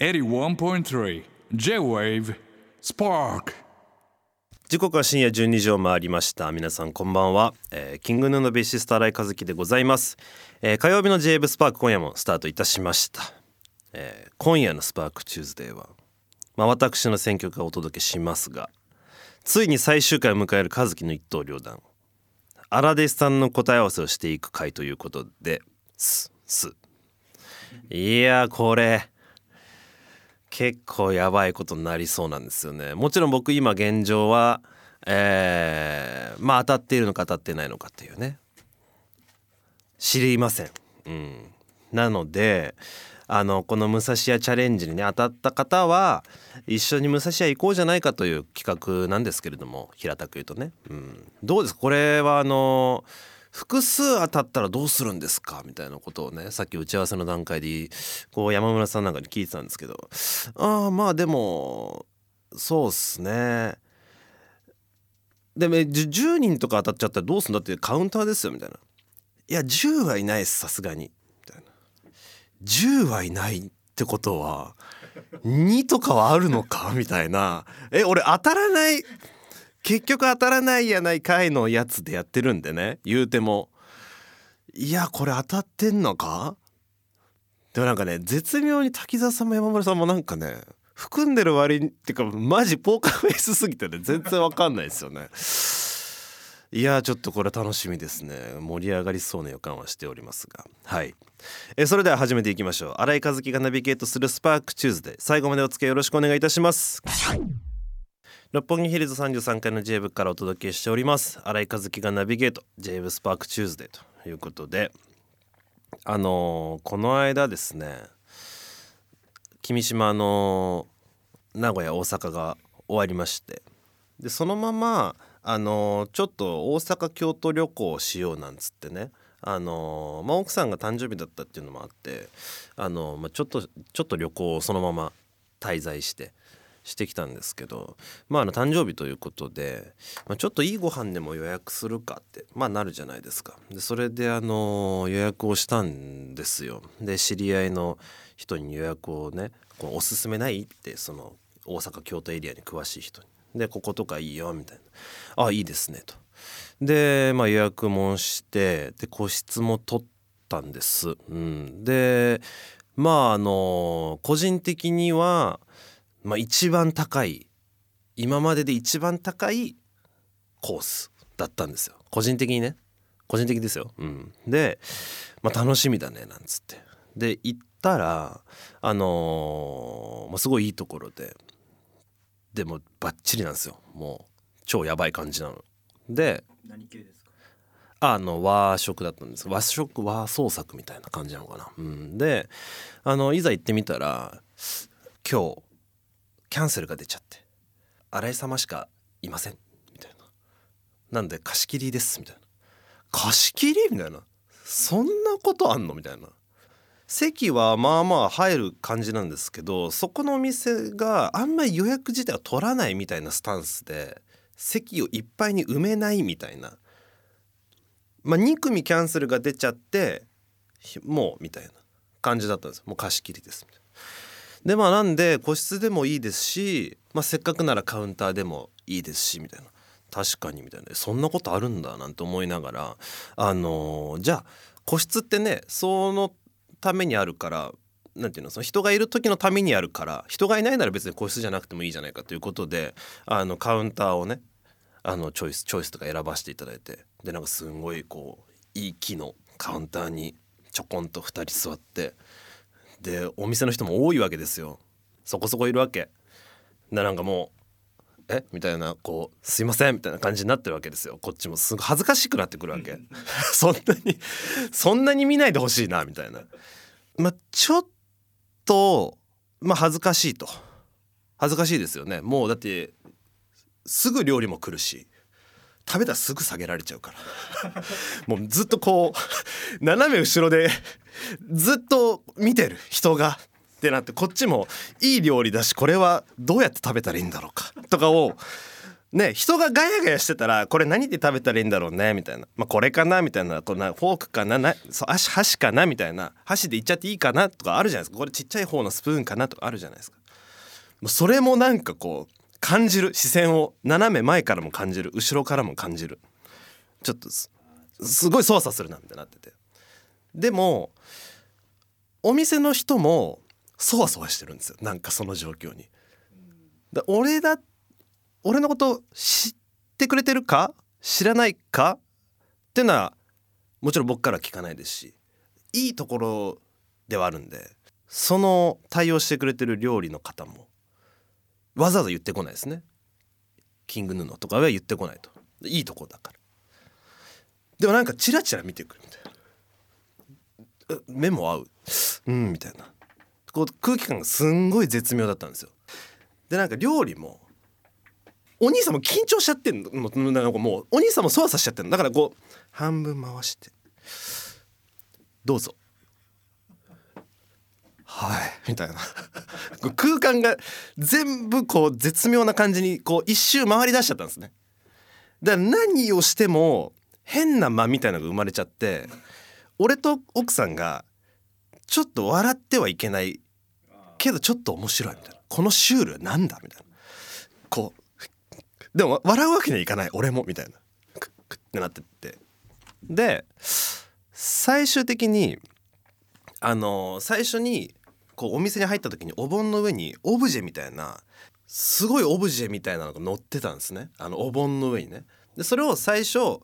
81.3 J-Wave Spark. 時刻は深夜12時を回りました。皆さんこんばんは、えー、 King Gnu のベーシスト新井和輝でございます、えー、火曜日の j ブスパーク今夜もスタートいたしました、えー、今夜の SPARK TUESDAY はまあ私の選曲がお届けしますがついに最終回を迎える和輝の一答両断。荒弟子さんの答え合わせをしていく回ということです。す。いやこれ。結構やばいことになりそうなんですよね。もちろん僕今現状はえー、まあ当たっているのか当たってないのかっていうね。知りません、うん、なのであのこの武蔵屋チャレンジにね当たった方は一緒に武蔵屋行こうじゃないかという企画なんですけれども平たく言うとね、うん、どうです？これはあの複数当たったらどうするんですか？みたいなことをねさっき打ち合わせの段階でこう山村さんなんかに聞いてたんですけど。ああまあでもそうっすね。でも10人とか当たっちゃったらどうすんだってカウンターですよみたいな。いや10はいないですさすがに。みたいな。10はいないってことは2とかはあるのか？みたいな。え俺当たらない結局当たらないやないかいのやつでやってるんでね。言うても。いやこれ当たってんのか？でもなんかね絶妙に滝沢さんも山村さんもなんかね含んでる割にってかマジポーカーフェイスすぎてね全然わかんないですよね。いやちょっとこれ楽しみですね。盛り上がりそうな予感はしておりますが。はい。えそれでは始めていきましょう。新井和樹がナビゲートするスパークチューズで最後までお付き合いよろしくお願いいたします。六本木ヒルズ33階の J 部からお届けしております。新井和樹がナビゲート。J ブスパークチューズデーということで。あのー、この間ですね君島の名古屋大阪が終わりまして。でそのままあのー、ちょっと大阪京都旅行をしようなんつってね。あのー、まあ、奥さんが誕生日だったっていうのもあってあのまあ、ちょっとちょっと旅行をそのまま滞在して。してきたんですけどまああの誕生日ということで、まあ、ちょっといいご飯でも予約するかってまあなるじゃないですか。でそれであの予約をしたんですよ。で知り合いの人に予約をねこうおすすめないってその大阪京都エリアに詳しい人に。でこことかいいよみたいな「あいいですね」と。で、まあ、予約もしてで個室も取ったんです。うん、でまああの個人的にはまあ、一番高い今までで一番高いコースだったんですよ。個人的にね。個人的ですよ、うん、で、まあ、楽しみだねなんつって。で行ったらあのー、まあ、すごいいいところででもバッチリなんですよ。もう超やばい感じなの。で何系ですか？あの和食だったんです。和食和創作みたいな感じなのかな、うん、であのいざ行ってみたら今日キャンセルが出ちゃって新井様しかいませんみたいななんで貸し切りですみたいな貸し切り？みたいなそんなことあんの？みたいな。席はまあまあ入る感じなんですけどそこのお店があんまり予約自体は取らないみたいなスタンスで席をいっぱいに埋めないみたいな。まあ2組キャンセルが出ちゃってもうみたいな感じだったんです。もう貸し切りです。みたいなでまあなんで個室でもいいですし、まあ、せっかくならカウンターでもいいですしみたいな。確かにみたいな。そんなことあるんだなんて思いながらあのー、じゃあ個室ってねそのためにあるからなんていうのその人がいる時のためにあるから人がいないなら別に個室じゃなくてもいいじゃないかということであのカウンターをねあのチョイスチョイスとか選ばせていただいてでなんかすんごいこういい木のカウンターにちょこんと2人座ってでお店の人も多いわけですよ。そこそこいるわけ。でなんかもうえ？みたいなこう「すいません」みたいな感じになってるわけですよ。こっちも。すごい恥ずかしくなってくるわけ。そんなにそんなに見ないでほしいなみたいな。まあちょっとまあ恥ずかしいと。恥ずかしいですよね。もうだってすぐ料理も来るし食べたらすぐ下げられちゃうから。もうずっとこう斜め後ろでずっと見てる。人が。ってなってこっちもいい料理だしこれはどうやって食べたらいいんだろうか。とかをね人がガヤガヤしてたらこれ何で食べたらいいんだろうねみたいな、まあ、これかなみたいな。こんなフォークかななそう箸箸かなみたいな。箸でいっちゃっていいかなとかあるじゃないですか。これちっちゃい方のスプーンかなとかあるじゃないですか。それもなんかこう感じる。視線を斜め前からも感じる。後ろからも感じる。ちょっとすごい操作するなってなってて。でもお店の人もそわそわしてるんですよ。なんかその状況に。だ俺だ俺のこと知ってくれてるか？知らないか？っていうのはもちろん僕からは聞かないですしいいところではあるんでその対応してくれてる料理の方もわざわざ言ってこないですね。キングヌーのとかは言ってこないと。いいとこだから。でもなんかチラチラ見てくるみたいな。目も合う？うんみたいな。こう空気感がすんごい絶妙だったんですよ。でなんか料理もお兄さんも緊張しちゃってんのもうなんかもうお兄さんも操作しちゃってんの。だからこう半分回して。どうぞ。はい。みたいな。空間が全部こう絶妙な感じにこう一周回り出しちゃったんですね。だから何をしても変な間みたいなのが生まれちゃって俺と奥さんがちょっと笑ってはいけないけどちょっと面白いみたいな。このシュールなんだみたいな。こうでも笑うわけにはいかない俺もみたいな。クックッってなってって。で最終的にあの最初にこうお店に入った時にお盆の上にオブジェみたいなすごいオブジェみたいなのが乗ってたんですね。あのお盆の上にね。でそれを最初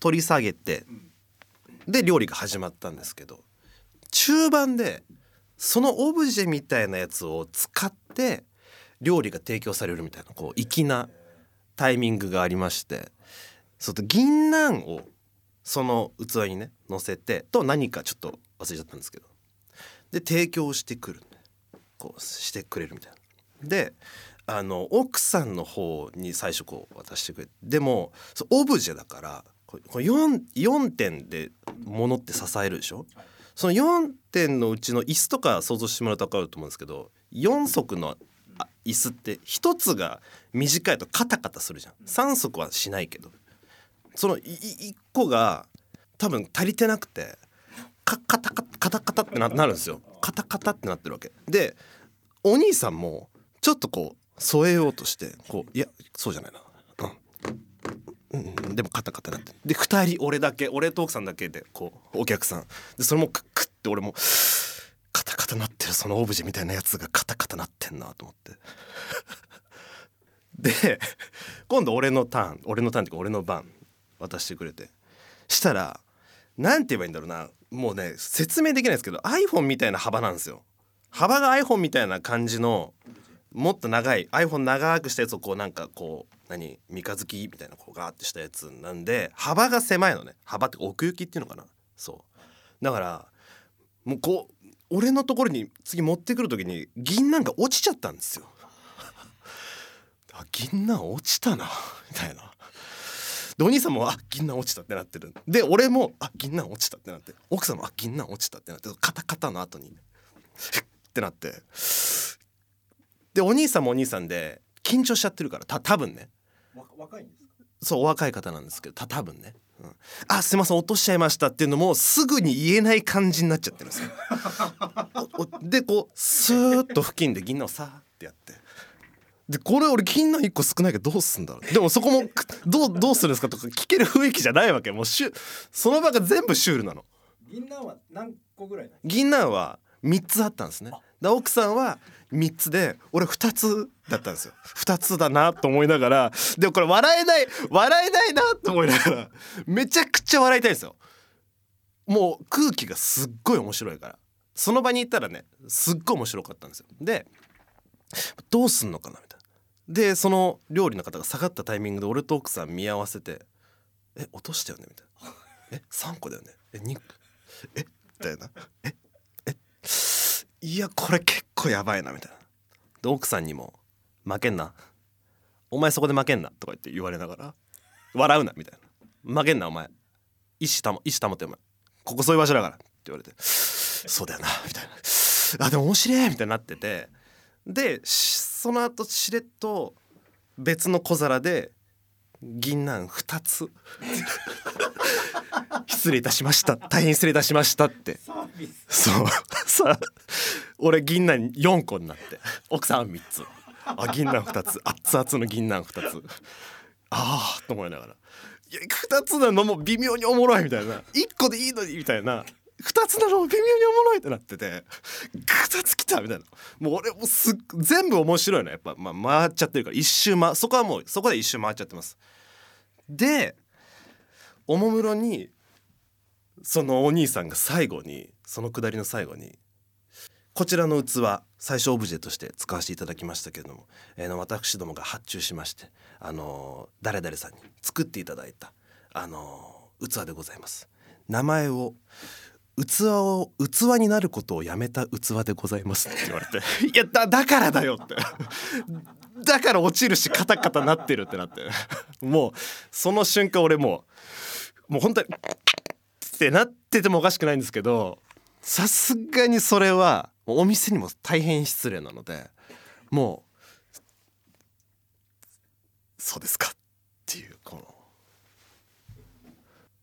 取り下げてで料理が始まったんですけど中盤でそのオブジェみたいなやつを使って料理が提供されるみたいなこう粋なタイミングがありましてそうと銀杏をその器にね乗せてと何かちょっと忘れちゃったんですけどで提供してくる。こうしてくれるみたいな。であの奥さんの方に最初こう渡してくれでもオブジェだからこれ 4, 4点で物って支えるでしょ？その4点のうちの椅子とか想像してもらうと分かると思うんですけど4足の椅子って1つが短いとカタカタするじゃん。3足はしないけど。その1個が多分足りてなくて。カカタカタカタカタってななるんですよ。カタカタってなってるわけ。でお兄さんもちょっとこう添えようとしてこういやそうじゃないな。うん、うん、でもカタカタなってで2人俺だけ俺と奥さんだけでこうお客さん。でそれもクックって俺もカタカタなってるそのオブジェみたいなやつがカタカタなってんなと思って。で今度俺のターン俺のターンっていうか俺の番渡してくれて。したらなんて言えばいいんだろうな。もうね説明できないですけど iPhone みたいな幅なんですよ。幅が iPhone みたいな感じのもっと長い iPhone 長くしたやつをこうなんかこう何？三日月みたいなこうガーってしたやつなんで幅が狭いのね。幅って奥行きっていうのかな。そう。だからもうこう俺のところに次持ってくる時に銀杏が落ちちゃったんですよ。あ銀杏落ちたな。みたいな。でお兄さんも「あ銀杏落ちた」ってなってる。で俺も「あ銀杏落ちた」ってなって。奥さんも「あ銀杏落ちた」ってなってカタカタの後にってなって。でお兄さんもお兄さんで緊張しちゃってるからた多分ね。若いんですか？そうお若い方なんですけどた多分ね、うん、あすいません落としちゃいましたっていうのもすぐに言えない感じになっちゃってるんですよ。でこうスーッと付近で銀杏をさーってやって。でこれ俺銀杏1個少ないけどどうすんだろう？でもそこもどうどうするんですかとか聞ける雰囲気じゃないわけ。もうシュその場が全部シュールなの。銀杏は何個ぐらい銀杏は3つあったんですね。で奥さんは3つで俺2つだったんですよ。2つだなと思いながら。でもこれ笑えない笑えないなと思いながら。めちゃくちゃ笑いたいんですよ。もう空気がすっごい面白いから。その場に行ったらねすっごい面白かったんですよ。でどうすんのかなみたいな？でその料理の方が下がったタイミングで俺と奥さん見合わせて「え落としたよね」みたいな「え三3個だよねえ2え？みたいな「ええいやこれ結構やばいな」みたいな。で奥さんにも「負けんなお前そこで負けんな」とか言って言われながら「笑うな」みたいな「負けんなお前。意志保意志保ってお前。ここそういう場所だから」って言われて「そうだよな」みたいな「あでも面白い」みたいになってて。でその後しれっと別の小皿で銀杏2つ。失礼いたしました。大変失礼いたしましたって。そう。さ俺銀杏4個になって。奥さん3つ。あ銀杏2つ。熱々の銀杏2つ。ああと思いながら。いや2つなのも微妙におもろいみたいな。1個でいいのにみたいな。2つなの微妙におもろいってなってて2つ来たみたいな。もう俺もす全部面白いの。やっぱ、まあ、回っちゃってるから。一周回そこはもうそこで一周回っちゃってます。でおもむろにそのお兄さんが最後にそのくだりの最後にこちらの器最初オブジェとして使わせていただきましたけれども、えーの私どもが発注しまして、あのー誰々さんに作っていただいた、あのー器でございます。名前を器を器になることをやめた器でございますって言われて。いやだだからだよって。だから落ちるしカタカタなってるってなって。もうその瞬間俺もうもう本当にってなっててもおかしくないんですけどさすがにそれはお店にも大変失礼なのでもうそうですかっていうこの。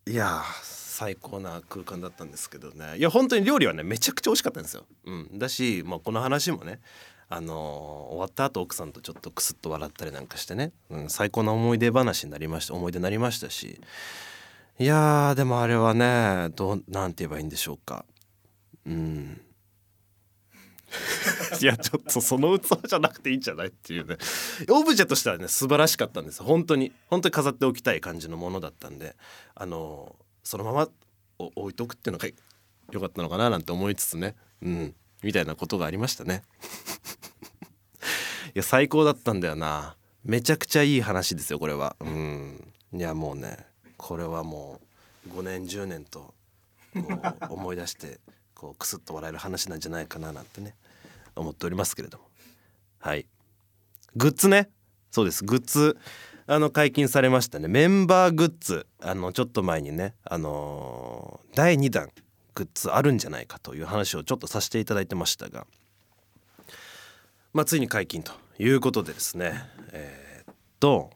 いやー最高な空間だったんですけどね。いや本当に料理はねめちゃくちゃ美味しかったんですよ、うん、だし、まあ、この話もねあのー終わった後奥さんとちょっとクスッと笑ったりなんかしてね、うん、最高な思い出話になりました思い出になりましたし。いやーでもあれはねどうなんて言えばいいんでしょうか。うん。いやちょっとその器じゃなくていいんじゃないっていうね。オブジェとしてはね素晴らしかったんです。本当に。本当に飾っておきたい感じのものだったんで。あのそのまま置いとくっていうのが良かったのかななんて思いつつね。うん。みたいなことがありましたね。いや最高だったんだよな。めちゃくちゃいい話ですよこれは。うん。いやもうねこれはもう5年10年とこう思い出して こうクスッと笑える話なんじゃないかななんてね思っておりますけれども。はい。グッズね。そうです。グッズ。あの解禁されましたね。メンバーグッズ。あのちょっと前にねあのー第2弾グッズあるんじゃないかという話をちょっとさせていただいてましたが。まあついに解禁ということでですね。えーっと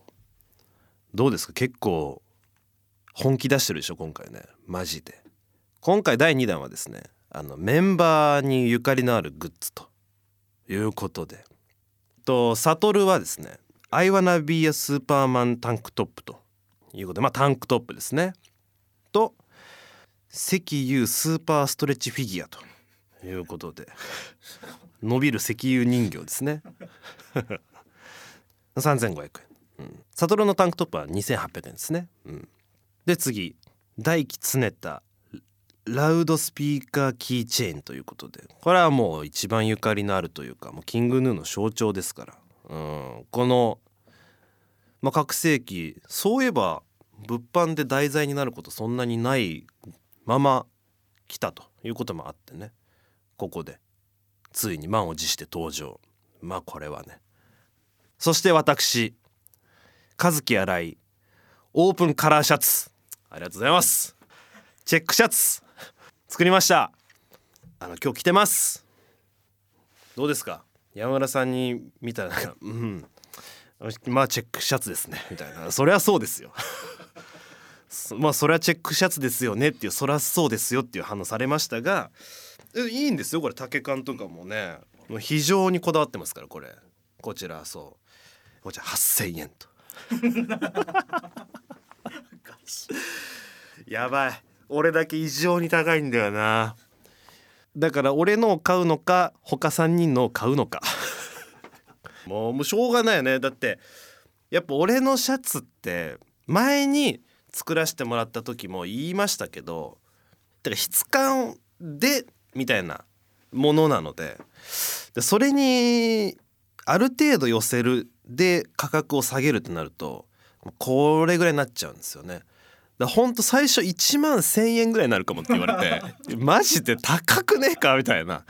どうですか？結構本気出してるでしょ？今回ね。マジで。今回第2弾はですねあのメンバーにゆかりのあるグッズということで。とサトルはですね「I wanna be a superman タンクトップ」ということでまあタンクトップですね。と石油スーパーストレッチフィギュアということで伸びる石油人形ですね。3500円、うん、サトルのタンクトップは2800円ですね、うん、で次大気つねたラウドスピーカーキーチェーンということでこれはもう一番ゆかりのあるというかもうキングヌーの象徴ですから、うん、この、まあ、拡声器そういえば物販で題材になることそんなにないまま来たということもあってね。ここでついに満を持して登場。まあこれはね。そして私和樹新井オープンカラーシャツ。ありがとうございます。チェックシャツ。作りました。あの今日着てます。どうですか？山村さんに見たらなんかうん。まあチェックシャツですね。みたいな。そりゃそうですよ。そ まあそれはチェックシャツですよねっていうそりゃそうですよっていう反応されましたがえいいんですよこれ丈感とかもね。もう非常にこだわってますからこれ。こちらそう。こちら8,000円と。やばい。俺だけ異常に高いんだよなだから俺のを買うのか他3人のを買うのか もうしょうがないよねだってやっぱ俺のシャツって前に作らせてもらった時も言いましたけどだから質感でみたいなものなのででそれにある程度寄せるで価格を下げるってなるとこれぐらいになっちゃうんですよね。だほんと最初1万1,000円ぐらいになるかもって言われて マジで高くねえかみたいな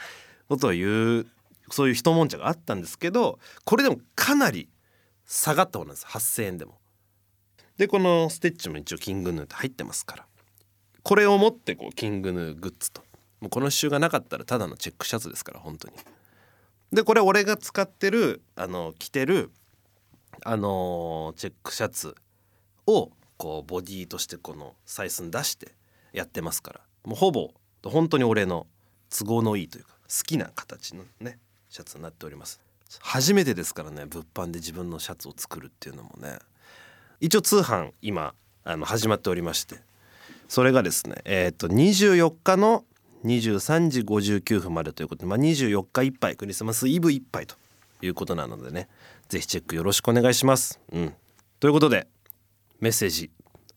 ことを言うそういう一悶着があったんですけどこれでもかなり下がったものなんです8,000円でも。でこのステッチも一応キングヌーって入ってますからこれを持ってこうキングヌーグッズともうこの刺繍がなかったらただのチェックシャツですから本当に。でこれ俺が使ってるあの着てるあのーチェックシャツをこうボディとしてこの採寸出してやってますから。もうほぼ本当に俺の都合のいいというか好きな形のねシャツになっております。初めてですからね物販で自分のシャツを作るっていうのもね。一応通販今あの始まっておりまして。それがですねえっ、と24日の23時59分までということで、まあ、24日いっぱいクリスマスイブいっぱいということなのでねぜひチェックよろしくお願いします。うん、ということでメッセージ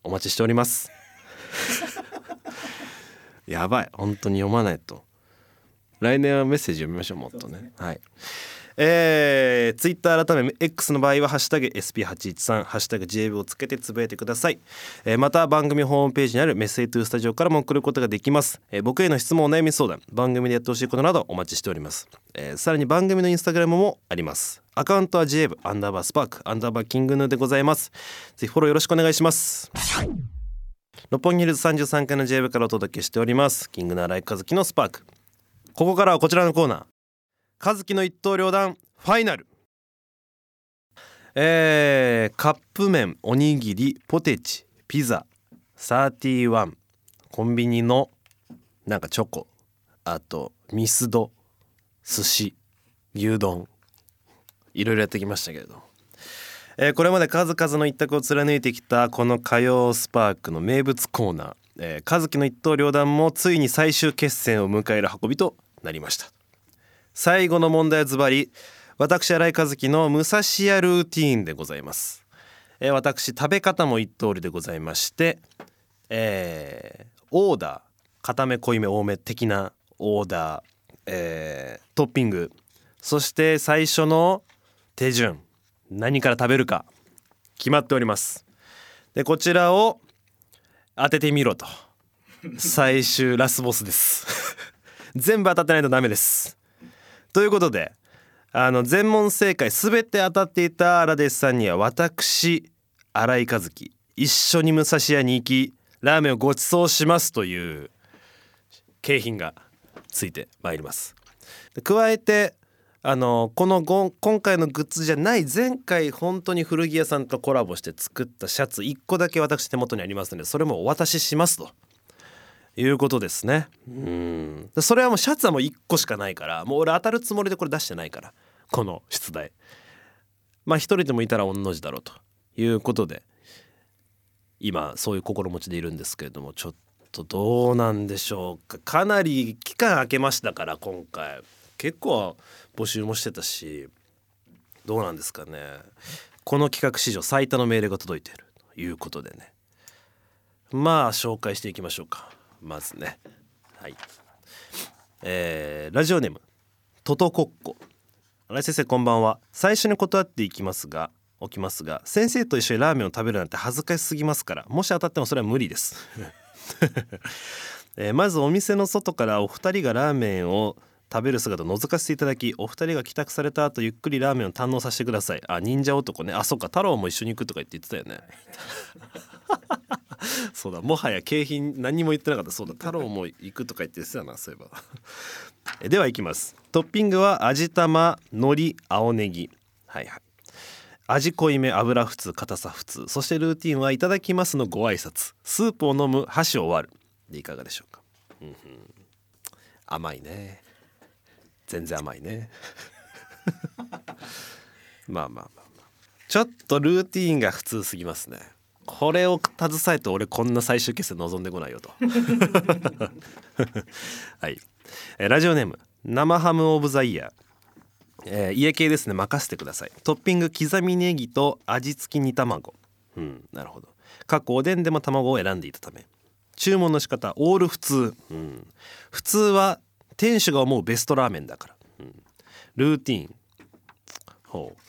お待ちしております。やばい。本当に読まないと。来年はメッセージ読みましょうもっとね。はい。えー、ツイッター改め X の場合は「ハッシュタグ #SP813」「ハッシュタグ #JB」をつけてつぶやいてください、えーまた番組ホームページにあるメッセージトゥースタジオからも送ることができます、えー僕への質問お悩み相談番組でやってほしいことなどお待ちしております、えーさらに番組のインスタグラムもありますアカウントは JB アンダーバースパークアンダーバーキングヌーでございます。ぜひフォローよろしくお願いします。六本木ヒルズ33階の JB からお届けしております。キングの新井和樹のスパークここからはこちらのコーナー。和樹の一刀両断ファイナル。えー、カップ麺おにぎりポテチピザ31コンビニのなんかチョコあとミスド寿司牛丼。いろいろやってきましたけれどえーこれまで数々の一択を貫いてきたこの火曜スパークの名物コーナー、えー、和樹の一刀両断もついに最終決戦を迎える運びとなりました。最後の問題はズバリ私新井和樹の武蔵屋ルーティーンでございます、えー私食べ方も一通りでございまして、えーオーダー固め濃いめ多め的なオーダー、えートッピング。そして最初の手順何から食べるか決まっております。でこちらを当ててみろと。最終ラスボスです。全部当たってないとダメです。ということであの全問正解全て当たっていた荒弟子さんには私新井和樹一緒に武蔵屋に行きラーメンをご馳走します。という景品がついてまいります。加えてあのこのご今回のグッズじゃない前回本当に古着屋さんとコラボして作ったシャツ1個だけ私手元にありますのでそれもお渡ししますと。いうことですね。うん。それはもうシャツはもう1個しかないからもう俺当たるつもりでこれ出してないからこの出題。まあ一人でもいたら御の字だろうということで今そういう心持ちでいるんですけれどもちょっとどうなんでしょうか。かなり期間空けましたから今回。結構募集もしてたしどうなんですかね。この企画史上最多のメールが届いているということでね。まあ紹介していきましょうか。まずね。はい。えーラジオネームトトコッコ。新井先生こんばんは。最初に断っていきますが起きますが先生と一緒にラーメンを食べるなんて恥ずかしすぎますからもし当たってもそれは無理です、えーまずお店の外からお二人がラーメンを食べる姿を覗かせていただきお二人が帰宅された後ゆっくりラーメンを堪能させてください。あ忍者男ね。あそっか。太郎も一緒に行くとか言って言ってたよね。そうだ。もはや景品何にも言ってなかった。そうだ。太郎も行くとか言って言ってたなそういえば。えでは行きます。トッピングは味玉海苔青ネギ。はいはい。味濃いめ油普通硬さ普通。そしてルーティンはいただきますのご挨拶。スープを飲む箸を割る。でいかがでしょうか、うんうん。甘いね全然甘いね。まあまあまあまあ。ちょっとルーティンが普通すぎますね。これを携えて俺こんな最終決戦望んでこないよと。はい、えーラジオネーム生ハムオブザイヤーえー家系ですね。任せてください。トッピング刻みネギと味付き煮卵。うんなるほど。過去おでんでも卵を選んでいたため。注文の仕方オール普通、うん、普通は店主が思うベストラーメンだから、うん、ルーティン。ほう。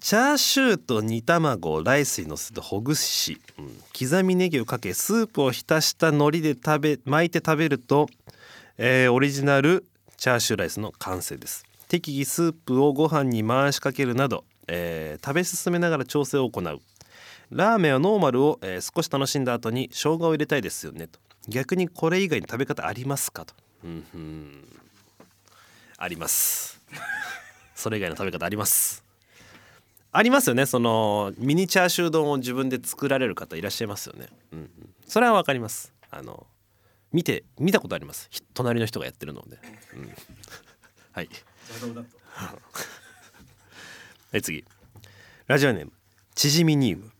チャーシューと煮卵をライスにのせてほぐし、うん、刻みネギをかけスープを浸した海苔で食べ巻いて食べると、えーオリジナルチャーシューライスの完成です。適宜スープをご飯に回しかけるなど、えー食べ進めながら調整を行う。ラーメンはノーマルを、えー少し楽しんだ後に生姜を入れたいですよねと。逆にこれ以外に食べ方ありますかと。うんふん。あります。それ以外の食べ方あります。ありますよね。そのミニチャーシュー丼を自分で作られる方いらっしゃいますよね、うんうん、それはわかります。あの見て見たことあります。ひ隣の人がやってるので、うん、はい。はい次。ラジオネーム。チヂミニウム。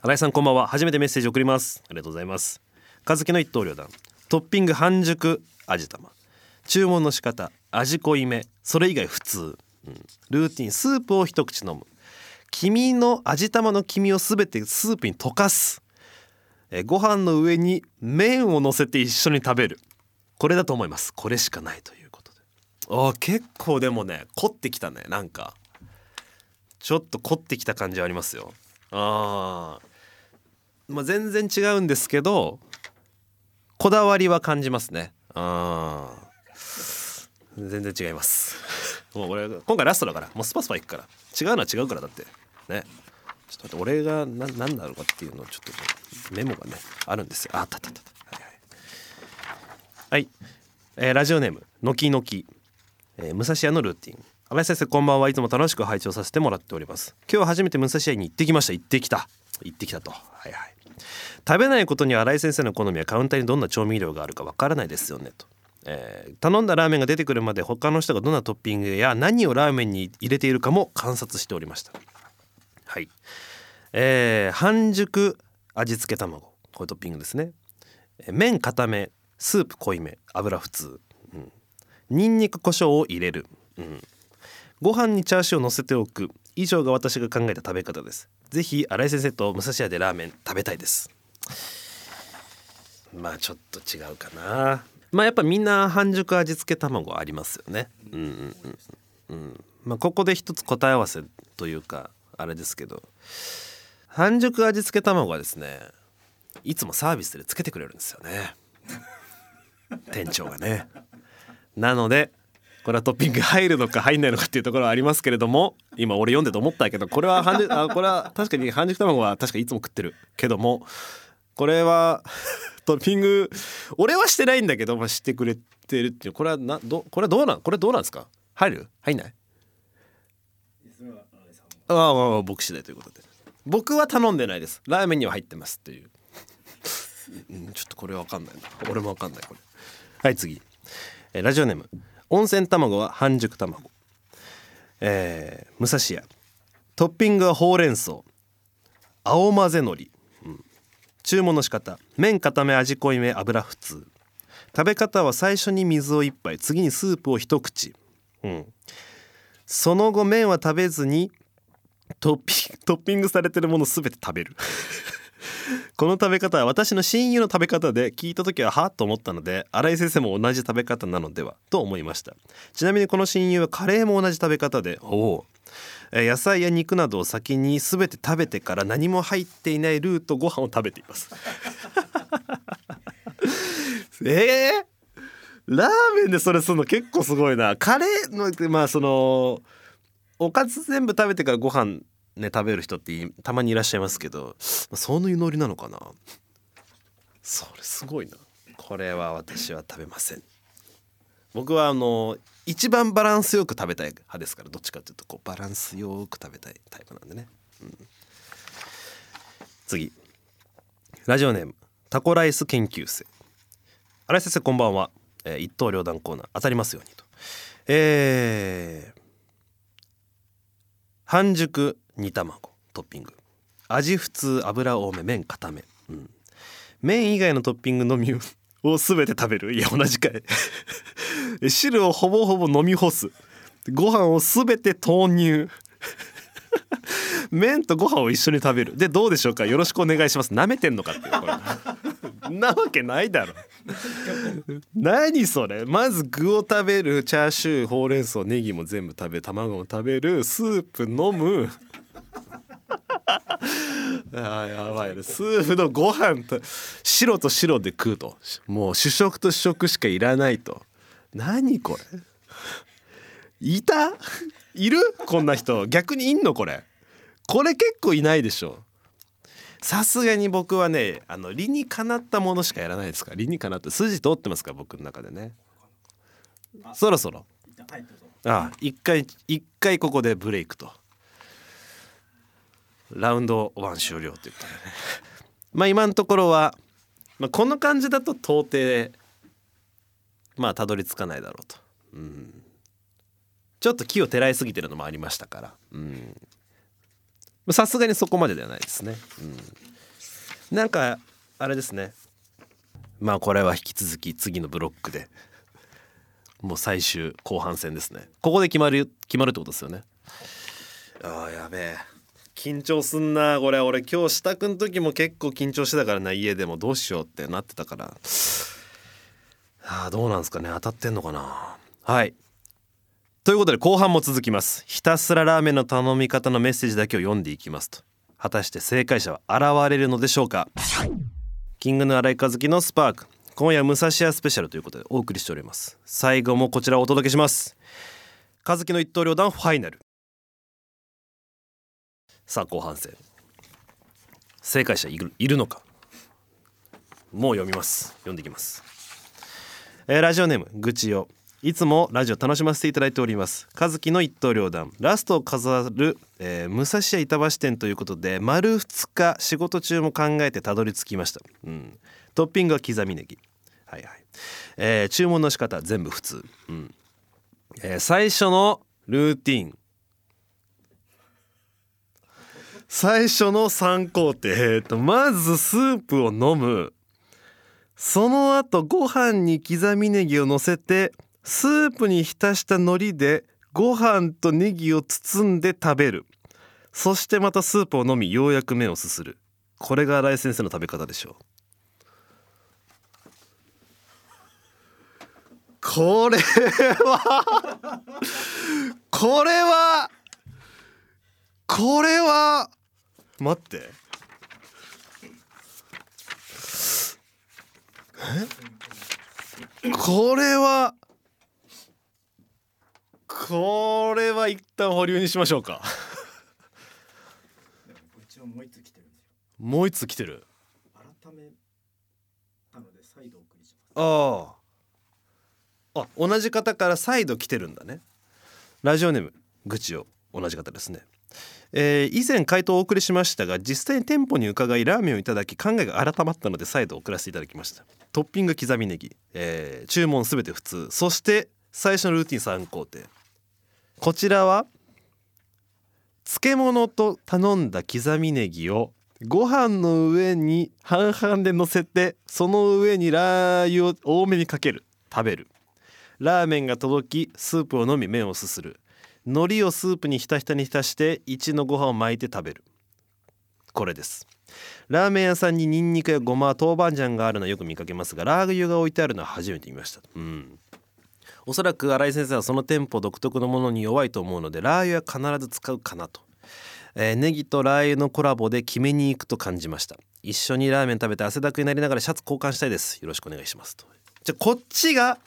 新井さんこんばんは。初めてメッセージ送ります。ありがとうございます。和樹の一刀両断。トッピング半熟味玉。注文の仕方。味濃いめ。それ以外普通、うん、ルーティン。スープを一口飲む。黄の味玉の黄身をすべてスープに溶かす。えご飯の上に麺を乗せて一緒に食べる。これだと思います。これしかないということで。あ結構でもね凝ってきたね。なんか。ちょっと凝ってきた感じありますよ。あまあ全然違うんですけどこだわりは感じますね。あー全然違います。もう俺今回ラストだから。もうスパスパいくから。違うのは違うからだって。ね。ちょっと待って俺がな何だろうかっていうのをちょっとメモがねあるんですよ。ああったあったあった。はいはい。はい、えーラジオネームのきのき、えー武蔵屋のルーティン。新井先生こんばんは。いつも楽しく拝聴させてもらっております。今日初めて武蔵屋に行ってきました。行ってきた。行ってきたと。はいはい。食べないことに新井先生の好みはカウンターにどんな調味料があるかわからないですよねと、えー頼んだラーメンが出てくるまで他の人がどんなトッピングや何をラーメンに入れているかも観察しておりました。はい。えー半熟味付け卵。これトッピングですね。えー麺固めスープ濃いめ油普通、うん、ニンニク胡椒を入れる、うん、ご飯にチャーシューを乗せておく。以上が私が考えた食べ方です。ぜひ新井先生と武蔵屋でラーメン食べたいです。まあちょっと違うかな。まあやっぱみんな半熟味付け卵ありますよね。うんうんうんうん。まあここで一つ答え合わせというかあれですけど。半熟味付け卵はですねいつもサービスでつけてくれるんですよね。店長がね。なのでこれはトッピング入るのか入んないのかっていうところはありますけれども今俺読んでて思ったけどこれは半熟 あこれは確かに半熟卵は確かいつも食ってるけどもこれは トッピング俺はしてないんだけど、まあ、してくれてるっていう。これはなどこれはどうなんこれどうなんですか？入る？入んない？ああまあまあ僕次第ということで。僕は頼んでないです。ラーメンには入ってますっていう。うんちょっとこれわかんないな。俺もわかんないこれ。はい次、えーラジオネーム温泉卵は半熟卵。えー武蔵屋。トッピングはほうれん草。青混ぜ海苔、うん。注文の仕方。麺固め味濃いめ油普通。食べ方は最初に水を一杯。次にスープを一口、うん、その後麺は食べずにトッピン トッピングされてるものすべて食べる。この食べ方は私の親友の食べ方で聞いた時ははと思ったので新井先生も同じ食べ方なのではと思いました。ちなみにこの親友はカレーも同じ食べ方でおお。野菜や肉などを先に全て食べてから何も入っていないルーとご飯を食べています。えー、ラーメンでそれするの結構すごいな。カレーのまあそのおかず全部食べてからご飯ね食べる人ってたまにいらっしゃいますけどそういうノリなのかな。それすごいな。これは私は食べません。僕はあの一番バランスよく食べたい派ですからどっちかというとこうバランスよく食べたいタイプなんでね、うん。次。ラジオネームタコライス研究生。新井先生こんばんは、えー一刀両断コーナー当たりますようにと。えー半熟煮卵トッピング。味普通油多め麺固め、うん、麺以外のトッピングのみを全て食べる。いや同じかい。汁をほぼほぼ飲み干す。ご飯を全て投入。麺とご飯を一緒に食べる。でどうでしょうか？よろしくお願いします。舐めてんのかっていうこれ。なわけないだろ。何それ？まず具を食べるチャーシューほうれん草ネギも全部食べる卵も食べるスープ飲む。あやばいね。スープのご飯と白と白で食うと。もう主食と主食しかいらないと。何これ？いた？いる？こんな人。逆にいんのこれ？これ結構いないでしょ。さすがに僕はねあの理にかなったものしかやらないですか。ら理にかなって筋通ってますから僕の中でね。そろそろ。ああ一回一回ここでブレイクと。ラウンド1終了ということでね。まあ今のところは、まあ、この感じだと到底まあたどり着かないだろうと、うん、ちょっと木をてらいすぎてるのもありましたから。うんさすがにそこまでではないですね、うん、なんかあれですね。まあこれは引き続き次のブロックでもう最終後半戦ですね。ここで決まる決まるってことですよね。あーやべえ。緊張すんなこれ。俺今日支度の時も結構緊張してたからな。家でもどうしようってなってたから。あーどうなんですかね。当たってんのかな。はい。ということで後半も続きます。ひたすらラーメンの頼み方のメッセージだけを読んでいきますと。果たして正解者は現れるのでしょうか。キングの新井和樹のスパーク。今夜武蔵屋スペシャルということでお送りしております。最後もこちらをお届けします。和樹の一刀両断ファイナル。さあ後半戦。正解者いるいるのか。もう読みます。読んでいきます、えーラジオネーム愚痴よいつもラジオ楽しませていただいております。和樹の一刀両断。ラストを飾る、えー武蔵屋板橋店ということで丸2日仕事中も考えてたどり着きました、うん、トッピングは刻みネギ。はいはい、えー注文の仕方全部普通、うん。えー最初のルーティン。最初の3工程、えーとまずスープを飲む。その後ご飯に刻みネギを乗せてスープに浸した海苔でご飯とネギを包んで食べる。そしてまたスープを飲みようやく麺をすする。これが新井先生の食べ方でしょう。これはこれはこれは待って。え？これはこれは一旦保留にしましょうか。うちはもう一つ来てるんですよ。もう一つ来てる。改めたので再度お送りします。あああ同じ方から再度来てるんだね。ラジオネーム愚痴を同じ方ですね。えー以前回答をお送りしましたが実際に店舗に伺いラーメンをいただき考えが改まったので再度送らせていただきました。トッピング刻みネギ、えー注文すべて普通。そして最初のルーティン3工程こちらは漬物と頼んだ刻みネギをご飯の上に半々で乗せてその上にラー油を多めにかける食べる。ラーメンが届きスープを飲み麺をすする。海苔をスープにひたひたに浸して1のご飯を巻いて食べる。これです。ラーメン屋さんにニンニクやごま豆板醤があるのはよく見かけますがラー油が置いてあるのは初めて見ました。うん。おそらく新井先生はその店舗独特のものに弱いと思うのでラー油は必ず使うかなと、えーネギとラー油のコラボで決めに行くと感じました。一緒にラーメン食べて汗だくになりながらシャツ交換したいです。よろしくお願いしますと。じゃこっちが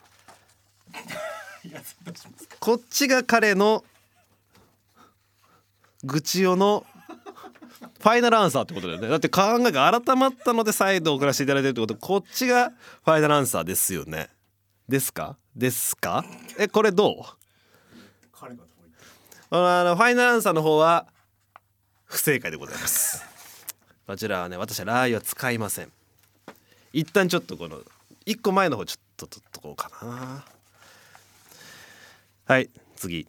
こっちが彼の愚痴よのファイナルアンサーってことだよね。だって考えが改まったので再度送らせていただいてるってこと。こっちがファイナルアンサーですよね。ですか？ですか？えこれどう？彼があのファイナルアンサーの方は不正解でございます。こちらはね私はラー油は使いません。一旦ちょっとこの一個前の方ちょっと取っとこうかな。はい次、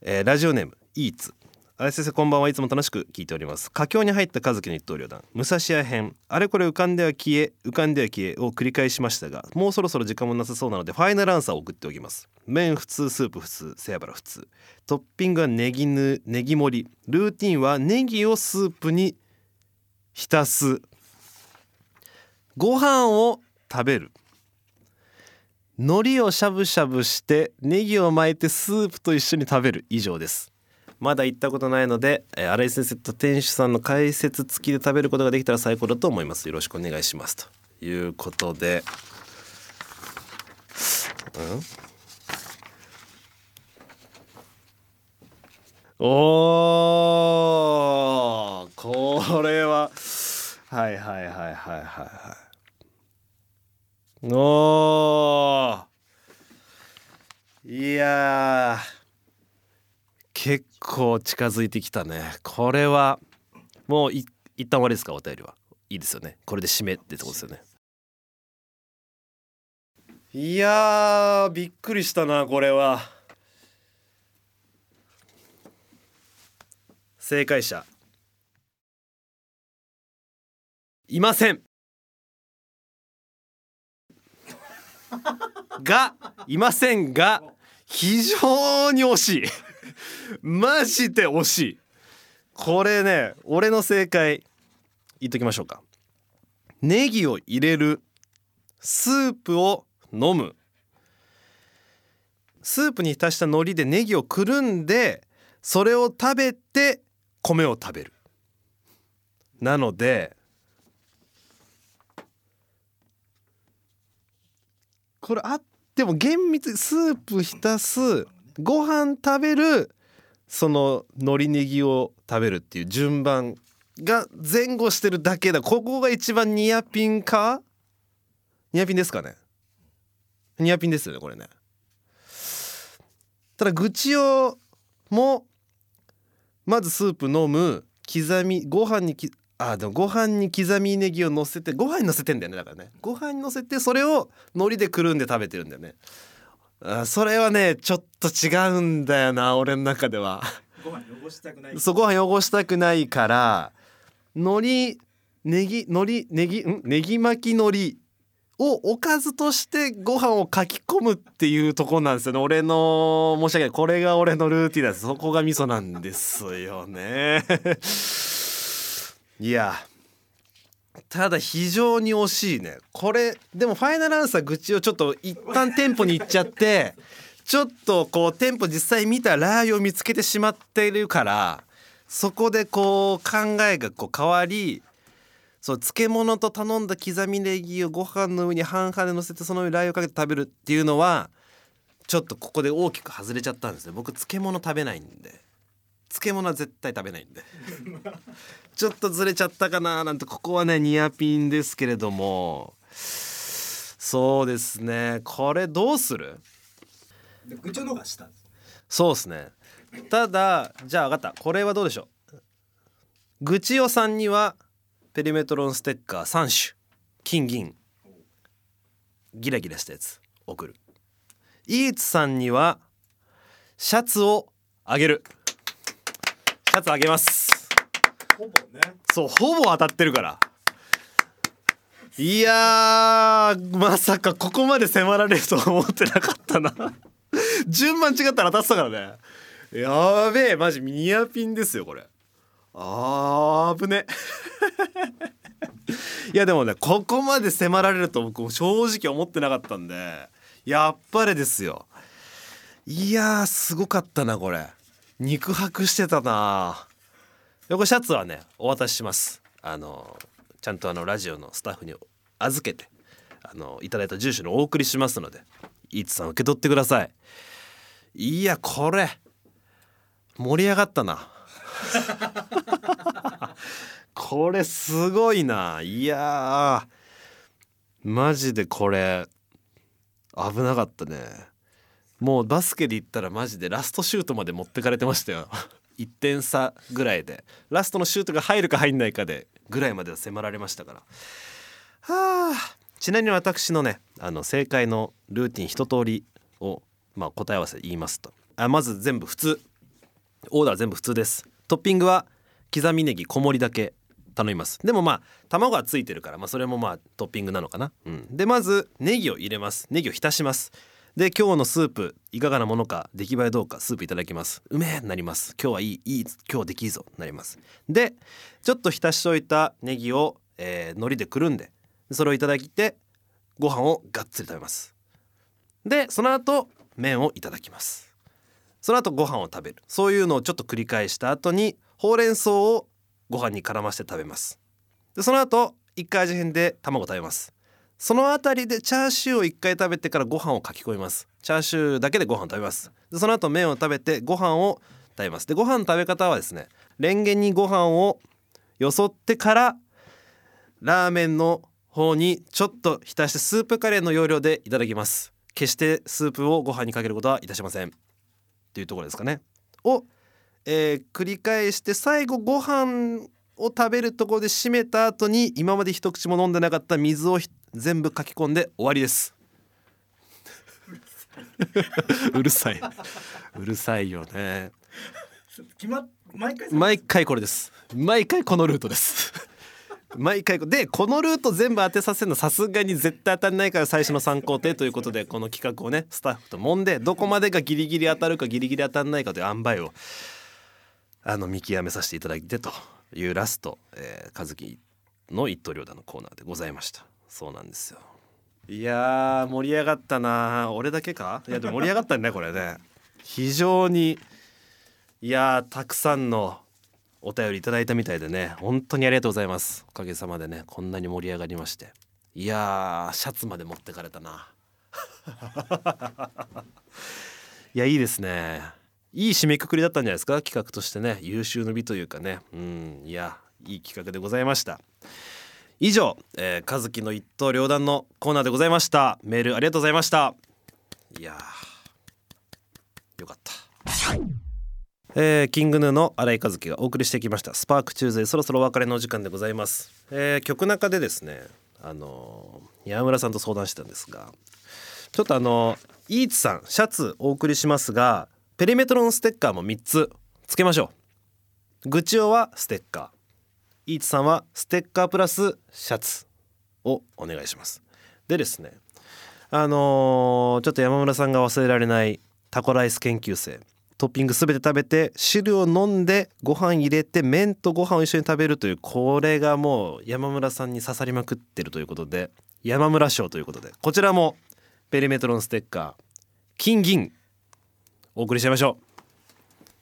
えーラジオネームイーツ。あれ先生こんばんはいつも楽しく聞いております。佳境に入った和樹の一刀両断。武蔵屋編。あれこれ浮かんでは消え浮かんでは消えを繰り返しましたがもうそろそろ時間もなさそうなのでファイナルアンサーを送っておきます。麺普通スープ普通背脂普通。トッピングはネギぬネギ盛り。ルーティンはネギをスープに浸す。ご飯を食べる。海苔をしゃぶしゃぶしてネギを巻いてスープと一緒に食べる。以上です。まだ行ったことないので、えー新井先生と店主さんの解説付きで食べることができたら最高だと思います。よろしくお願いします。ということでうん？おーこれははいはいはいはいはいはい。おーいや結構近づいてきたね。これはもうい一旦終わりですか？お便りは。いいですよね。これで締めってとこですよね。いやーびっくりしたなこれは。正解者。いません。がいませんが非常に惜しい。マジで惜しい。これね俺の正解言っときましょうか。ネギを入れるスープを飲む。スープに浸した海苔でネギをくるんでそれを食べて米を食べる。なのでこれあっても厳密スープ浸すご飯食べるその海苔ネギを食べるっていう順番が前後してるだけだ。ここが一番ニアピンか？ニアピンですかね？ニアピンですよねこれね。ただ愚痴をもまずスープ飲む刻みご飯にきあでもご飯に刻みネギを乗せてご飯に乗せてんだよねだからね。ご飯に乗せてそれを海苔でくるんで食べてるんだよね。それはねちょっと違うんだよな俺の中では。ご飯汚したくない。そうご飯汚したくないから海苔ネギ海苔ネギん？ネギ巻き海苔をおかずとしてご飯をかき込むっていうところなんですよね。俺の申し訳ない。これが俺のルーティンなんです。そこが味噌なんですよね。いやただ非常に惜しいね。これでもファイナルアンサー愚痴をちょっと一旦店舗に行っちゃって ちょっとこう店舗実際見たラー油を見つけてしまってるからそこでこう考えがこう変わりそう漬物と頼んだ刻みネギをご飯の上に半々で乗せてその上にラー油をかけて食べるっていうのはちょっとここで大きく外れちゃったんですね。僕漬物食べないんで。漬物は絶対食べないんで。ちょっとずれちゃったかななんてここはねニアピンですけれども。そうですね。これどうする？そうですね。ただじゃあ分かった。これはどうでしょう？愚痴おさんにはペリメトロンステッカー3種金銀ギラギラしたやつ送る。イーツさんにはシャツをあげる。シャツあげますほぼね。そうほぼ当たってるから。いやまさかここまで迫られるとは思ってなかったな。順番違ったら当たってたからね。やべえマジニアピンですよこれ。あーぶね。いやでもねここまで迫られると僕も正直思ってなかったんでやっぱりですよ。いやすごかったなこれ。肉薄してたなでこシャツはねお渡しします。あのちゃんとあのラジオのスタッフに預けてあのいただいた住所にお送りしますのでイーツさん受け取ってください。いやこれ盛り上がったな。これすごいな。いやマジでこれ危なかったね。もうバスケで言ったらマジでラストシュートまで持ってかれてましたよ。1点差ぐらいでラストのシュートが入るか入んないかでぐらいまでは迫られましたから。はあ。ちなみに私のねあの正解のルーティン一通りを、まあ、答え合わせ言いますと。あまず全部普通。オーダー全部普通です。トッピングは刻みネギ小盛りだけ頼みます。でもまあ卵がついてるから、まあ、それもまあトッピングなのかな、うん、でまずネギを入れます。ネギを浸します。で今日のスープいかがなものか出来栄えどうかスープいただきます。うめえなります。今日はいいいい今日できいいぞなります。でちょっと浸しといたネギを、えー、海苔でくるんでそれをいただいてご飯をがっつり食べます。でその後麺をいただきます。その後ご飯を食べる。そういうのをちょっと繰り返した後にほうれん草をご飯に絡ませて食べます。でその後一回味変で卵食べます。そのあたりでチャーシューを一回食べてからご飯をかき込みます。チャーシューだけでご飯食べます。でその後麺を食べてご飯を食べます。でご飯の食べ方はですねレンゲにご飯をよそってからラーメンの方にちょっと浸してスープカレーの要領でいただきます。決してスープをご飯にかけることはいたしません。っていうところですかね。を、えー繰り返して最後ご飯を食べるところで締めた後に今まで一口も飲んでなかった水を全部かき込んで終わりです。うるさい。うるさいよね。決まっ毎回毎回これです。毎回このルートです。毎回こでこのルート全部当てさせるのさすがに絶対当たんないから最初の参考程ということでこの企画をねスタッフと揉んでどこまでがギリギリ当たるかギリギリ当たんないかという塩梅をあの見極めさせていただいてというラスト、えー、和樹の一刀両断のコーナーでございましたそうなんですよ。いやー盛り上がったな。俺だけか？いやでも盛り上がったねこれね。非常にいやーたくさんのお便りいただいたみたいでね。本当にありがとうございます。おかげさまでねこんなに盛り上がりまして。いやーシャツまで持ってかれたな。いやいいですね。いい締めくくりだったんじゃないですか？企画としてね。優秀の美というかね。うんいやいい企画でございました。以上、えー、和樹の一刀両断のコーナーでございました。メールありがとうございました。いやーよかった。えー、キングヌーの新井和樹がお送りしてきました。スパークチューズそろそろお別れのお時間でございます、えー、曲中でですねあのー、山村さんと相談してたんですがちょっとあのー、イーツさんシャツお送りしますがペリメトロンステッカーも3つつけましょう。グチオはステッカー。イーツさんはステッカープラスシャツをお願いします。でですねあのー、ちょっと山村さんが忘れられないタコライス研究生。トッピングすべて食べて汁を飲んでご飯入れて麺とご飯を一緒に食べるというこれがもう山村さんに刺さりまくってるということで山村賞ということでこちらもペリメトロンステッカー金銀お送りしちゃいましょ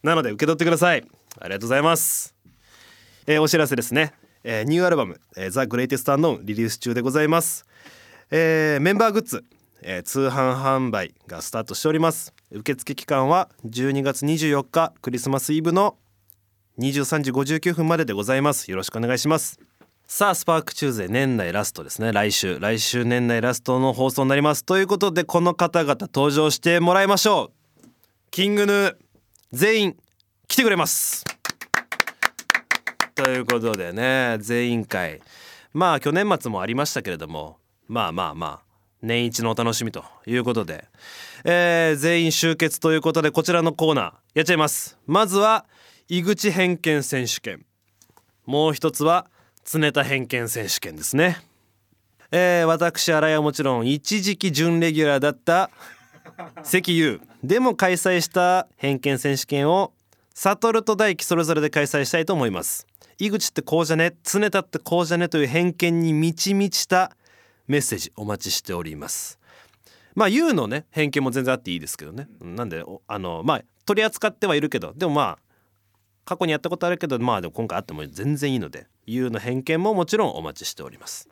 う。なので受け取ってください。ありがとうございます、えー、お知らせですね、えー、ニューアルバム「えー、ザ・グレイテスト・アンノーン」リリース中でございます、えー、メンバーグッズえー、通販販売がスタートしております。受付期間は12月24日クリスマスイブの23時59分まででございます。よろしくお願いします。さあスパークチューズ年内ラストですね。来週来週年内ラストの放送になります。ということでこの方々登場してもらいましょう。キングヌー全員来てくれます。ということでね全員会まあ去年末もありましたけれどもまあまあまあ年一のお楽しみということで、えー、全員集結ということでこちらのコーナーやっちゃいます。まずは井口偏見選手権。もう一つは常田偏見選手権ですね。えー、私新井はもちろん一時期準レギュラーだった関優でも開催した偏見選手権を悟と大輝それぞれで開催したいと思います。井口ってこうじゃね常田ってこうじゃねという偏見に満ち満ちたメッセージお待ちしております。まあ U のね偏見も全然あっていいですけどね。なんであのまあ取り扱ってはいるけどでもまあ過去にやったことあるけどまあでも今回あっても全然いいので U の偏見ももちろんお待ちしております、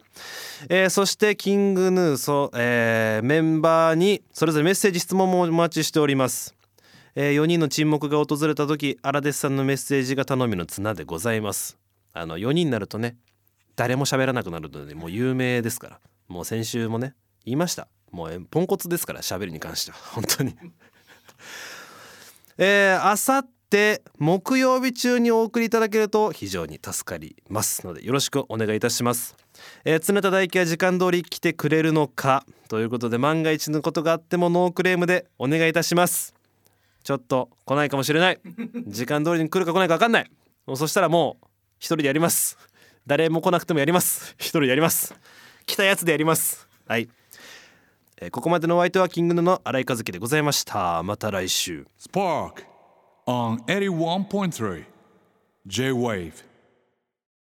えー、そしてキングヌーソ、えー、メンバーにそれぞれメッセージ質問もお待ちしておりますえー、4人の沈黙が訪れた時荒弟さんのメッセージが頼みの綱でございます。あの4人になるとね誰も喋らなくなるのでもう有名ですから。もう先週もね言いました。もうポンコツですから喋りに関しては。本当に。えー、あさって木曜日中にお送りいただけると非常に助かりますのでよろしくお願いいたします。えー、常田大輝は時間通り来てくれるのかということで万が一のことがあってもノークレームでお願いいたします。ちょっと来ないかもしれない。時間通りに来るか来ないか分かんない。もうそしたらもう一人でやります。誰も来なくてもやります。一人でやります。来たやつでやります。はい、えー、ここまでのお相手はキングヌの新井和樹でございました。また来週。Spark on 81.3 J-Wave.